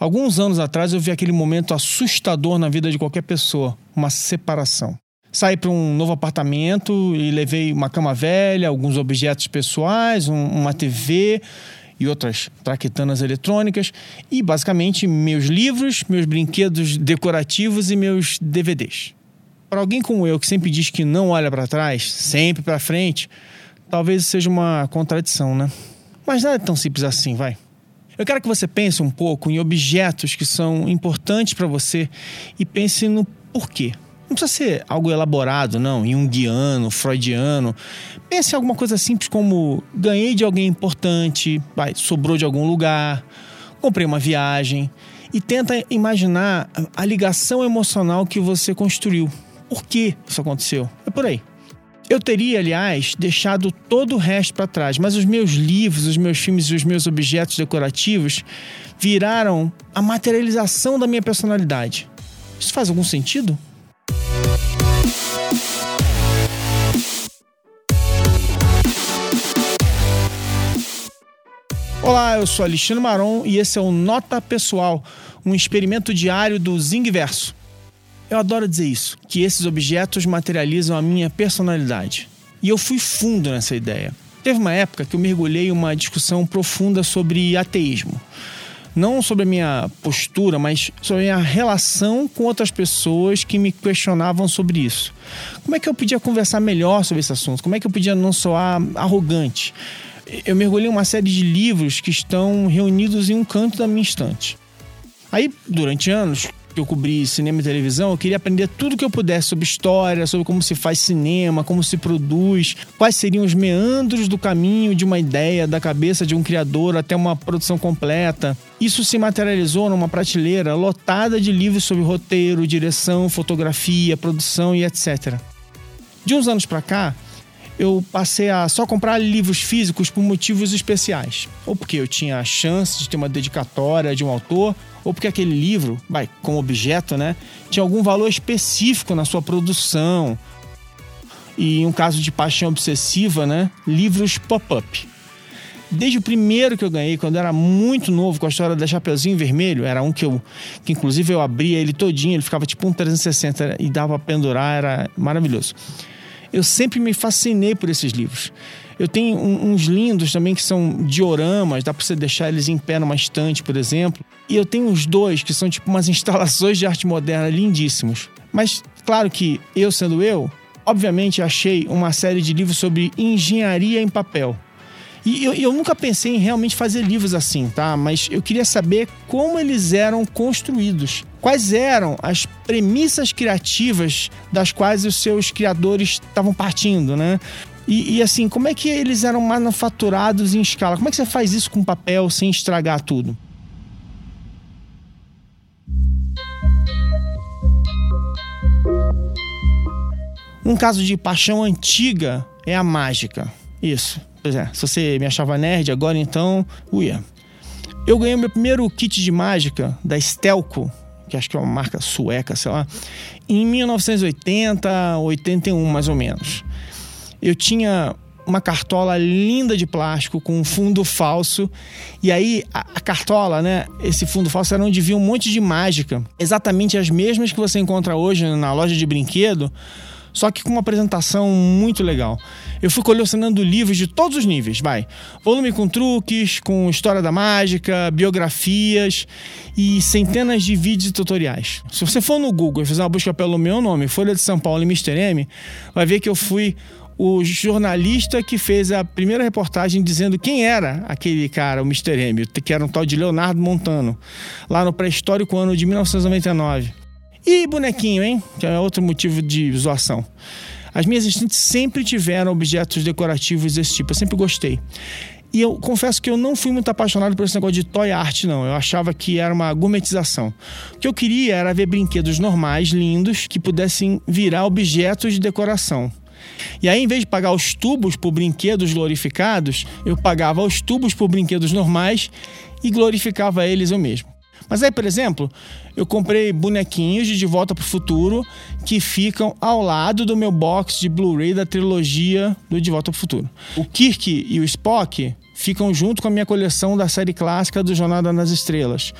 Alguns anos atrás eu vi aquele momento assustador na vida de qualquer pessoa, uma separação. Saí para um novo apartamento e levei uma cama velha, alguns objetos pessoais, um, uma TV e outras traquetanas eletrônicas e basicamente meus livros, meus brinquedos decorativos e meus DVDs. Para alguém como eu que sempre diz que não olha para trás, sempre para frente, talvez seja uma contradição, né? Mas nada é tão simples assim, vai. Eu quero que você pense um pouco em objetos que são importantes para você e pense no porquê. Não precisa ser algo elaborado, não, junguiano, freudiano. Pense em alguma coisa simples como ganhei de alguém importante, vai, sobrou de algum lugar, comprei uma viagem. E tenta imaginar a ligação emocional que você construiu. Por que isso aconteceu? É por aí. Eu teria, aliás, deixado todo o resto para trás, mas os meus livros, os meus filmes e os meus objetos decorativos viraram a materialização da minha personalidade. Isso faz algum sentido? Olá, eu sou Alexandre Maron e esse é o Nota Pessoal, um experimento diário do Zingverso. Eu adoro dizer isso, que esses objetos materializam a minha personalidade. E eu fui fundo nessa ideia. Teve uma época que eu mergulhei em uma discussão profunda sobre ateísmo. Não sobre a minha postura, mas sobre a minha relação com outras pessoas que me questionavam sobre isso. Como é que eu podia conversar melhor sobre esse assunto? Como é que eu podia não soar arrogante? Eu mergulhei em uma série de livros que estão reunidos em um canto da minha estante. Aí, durante anos, que eu cobri cinema e televisão, eu queria aprender tudo que eu pudesse sobre história, sobre como se faz cinema, como se produz, quais seriam os meandros do caminho de uma ideia, da cabeça de um criador até uma produção completa. Isso se materializou numa prateleira lotada de livros sobre roteiro, direção, fotografia, produção e etc. De uns anos para cá, eu passei a só comprar livros físicos por motivos especiais. Ou porque eu tinha a chance de ter uma dedicatória de um autor, ou porque aquele livro, vai, como objeto, né, tinha algum valor específico na sua produção. E em um caso de paixão obsessiva, né, livros pop-up. Desde o primeiro que eu ganhei, quando eu era muito novo, com a história da Chapeuzinho Vermelho, era um que eu, que inclusive eu abria ele todinho, ele ficava tipo um 360 e dava pra pendurar, era maravilhoso eu sempre me fascinei por esses livros. Eu tenho uns lindos também que são dioramas, dá para você deixar eles em pé numa estante, por exemplo. E eu tenho uns dois que são tipo umas instalações de arte moderna lindíssimos. Mas, claro que eu sendo eu, obviamente achei uma série de livros sobre engenharia em papel. E eu, eu, nunca pensei em realmente fazer livros assim, tá? Mas eu queria saber como eles eram construídos. Quais eram as premissas criativas das quais os seus criadores estavam partindo, né? E, e, assim, como é que eles eram manufaturados em escala? Como é que você faz isso com papel sem estragar tudo? Um caso de paixão antiga é a mágica. Isso. Pois é, se você me achava nerd agora, então, uia. Eu ganhei meu primeiro kit de mágica da Stelco, que acho que é uma marca sueca, sei lá, em 1980, 81 mais ou menos. Eu tinha uma cartola linda de plástico com um fundo falso. E aí, a, a, cartola, né? Esse fundo falso era onde via um monte de mágica. Exatamente as mesmas que você encontra hoje na loja de brinquedo, só que com uma apresentação muito legal. Eu fui colecionando livros de todos os níveis, vai. Volume com truques, com história da mágica, biografias e centenas de vídeos e tutoriais. Se você for no Google e fizer uma busca pelo meu nome, Folha de São Paulo e Mr. M, vai ver que eu fui o jornalista que fez a primeira reportagem dizendo quem era aquele cara, o Mr. M, que era um tal de Leonardo Montano, lá no pré-histórico ano de 1999. E bonequinho, hein? Que é outro motivo de zoação. As minhas estantes sempre tiveram objetos decorativos desse tipo, eu sempre gostei. E eu confesso que eu não fui muito apaixonado por esse negócio de toy art, não. Eu achava que era uma gourmetização. O que eu queria era ver brinquedos normais, lindos, que pudessem virar objetos de decoração. E aí, em vez de pagar os tubos por brinquedos glorificados, eu pagava os tubos por brinquedos normais e glorificava eles eu mesmo. Mas aí, por exemplo, eu comprei bonequinhos de De Volta para o Futuro que ficam ao lado do meu box de Blu-ray da trilogia do De Volta para o Futuro. O Kirk e o Spock ficam junto com a minha coleção da série clássica do Jornada nas Estrelas.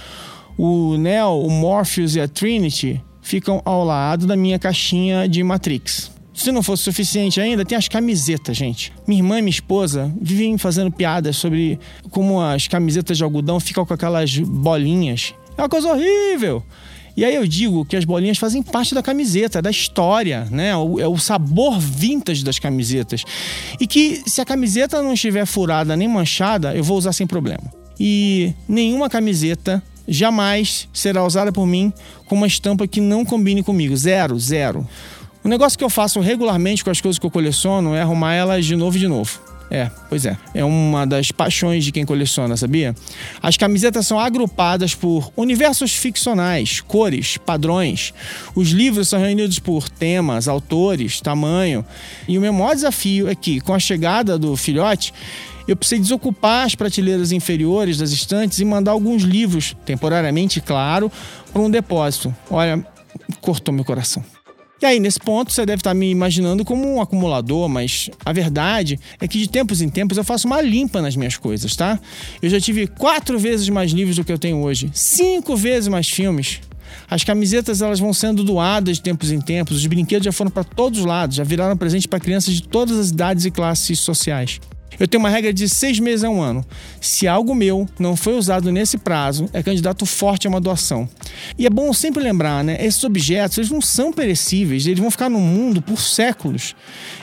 O Neo, o Morpheus e a Trinity ficam ao lado da minha caixinha de Matrix. Se não fosse suficiente ainda, tem as camisetas, gente. Minha irmã e minha esposa vivem fazendo piadas sobre como as camisetas de algodão ficam com aquelas bolinhas. É uma coisa horrível. E aí eu digo que as bolinhas fazem parte da camiseta, da história, né? É o sabor vintage das camisetas. E que se a camiseta não estiver furada nem manchada, eu vou usar sem problema. E nenhuma camiseta jamais será usada por mim com uma estampa que não combine comigo. Zero, zero. O negócio que eu faço regularmente com as coisas que eu coleciono é arrumar elas de novo e de novo. É, pois é. É uma das paixões de quem coleciona, sabia? As camisetas são agrupadas por universos ficcionais, cores, padrões. Os livros são reunidos por temas, autores, tamanho. E o meu maior desafio é que, com a chegada do filhote, eu precisei desocupar as prateleiras inferiores das estantes e mandar alguns livros, temporariamente, claro, para um depósito. Olha, cortou meu coração. E aí, nesse ponto, você deve estar me imaginando como um acumulador, mas a verdade é que de tempos em tempos eu faço uma limpa nas minhas coisas, tá? Eu já tive quatro vezes mais livros do que eu tenho hoje, cinco vezes mais filmes. As camisetas elas vão sendo doadas de tempos em tempos, os brinquedos já foram para todos os lados, já viraram presente para crianças de todas as idades e classes sociais. Eu tenho uma regra de seis meses a um ano. Se algo meu não foi usado nesse prazo, é candidato forte a uma doação. E é bom sempre lembrar, né? Esses objetos eles não são perecíveis, eles vão ficar no mundo por séculos.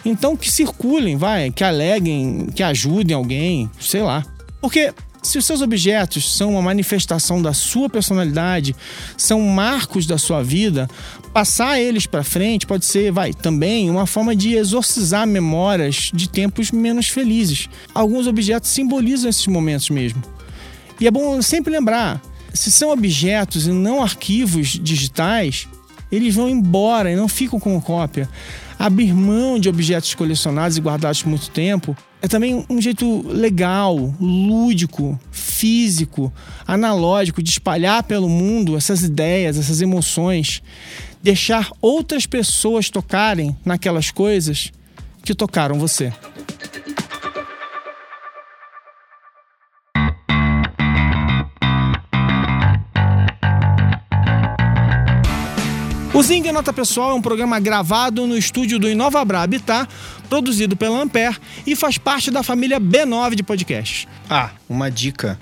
Então que circulem, vai, que aleguem, que ajudem alguém, sei lá. Porque se os seus objetos são uma manifestação da sua personalidade, são marcos da sua vida, passar eles para frente pode ser, vai, também uma forma de exorcizar memórias de tempos menos felizes. Alguns objetos simbolizam esses momentos mesmo. E é bom sempre lembrar, se são objetos e não arquivos digitais, eles vão embora e não ficam como cópia. Abrir mão de objetos colecionados e guardados por muito tempo é também um jeito legal, lúdico, físico, analógico de espalhar pelo mundo essas ideias, essas emoções, deixar outras pessoas tocarem naquelas coisas que tocaram você. O Zing Nota Pessoal é um programa gravado no estúdio do Inovabra Habitat, produzido pela Ampere e faz parte da família B9 de podcasts. Ah, uma dica.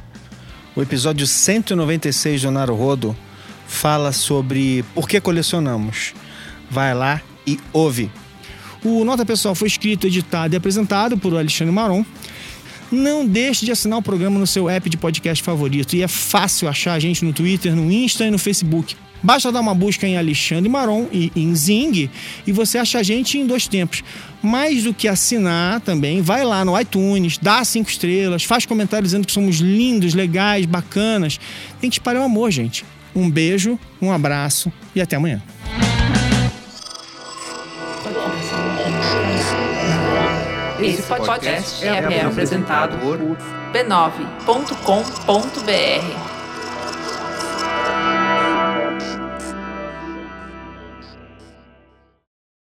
O episódio 196 do Naruhodo fala sobre por que colecionamos. Vai lá e ouve. O Nota Pessoal foi escrito, editado e apresentado por Alexandre Maron. Não deixe de assinar o programa no seu app de podcast favorito. E é fácil achar a gente no Twitter, no Insta e no Facebook. Basta dar uma busca em Alexandre Maron e em Zing e você acha a gente em dois tempos. Mais do que assinar também, vai lá no iTunes, dá cinco estrelas, faz comentários dizendo que somos lindos, legais, bacanas. Tem que espalhar o amor, gente. Um beijo, um abraço e até amanhã. Esse podcast é, é apresentado por b9.com.br.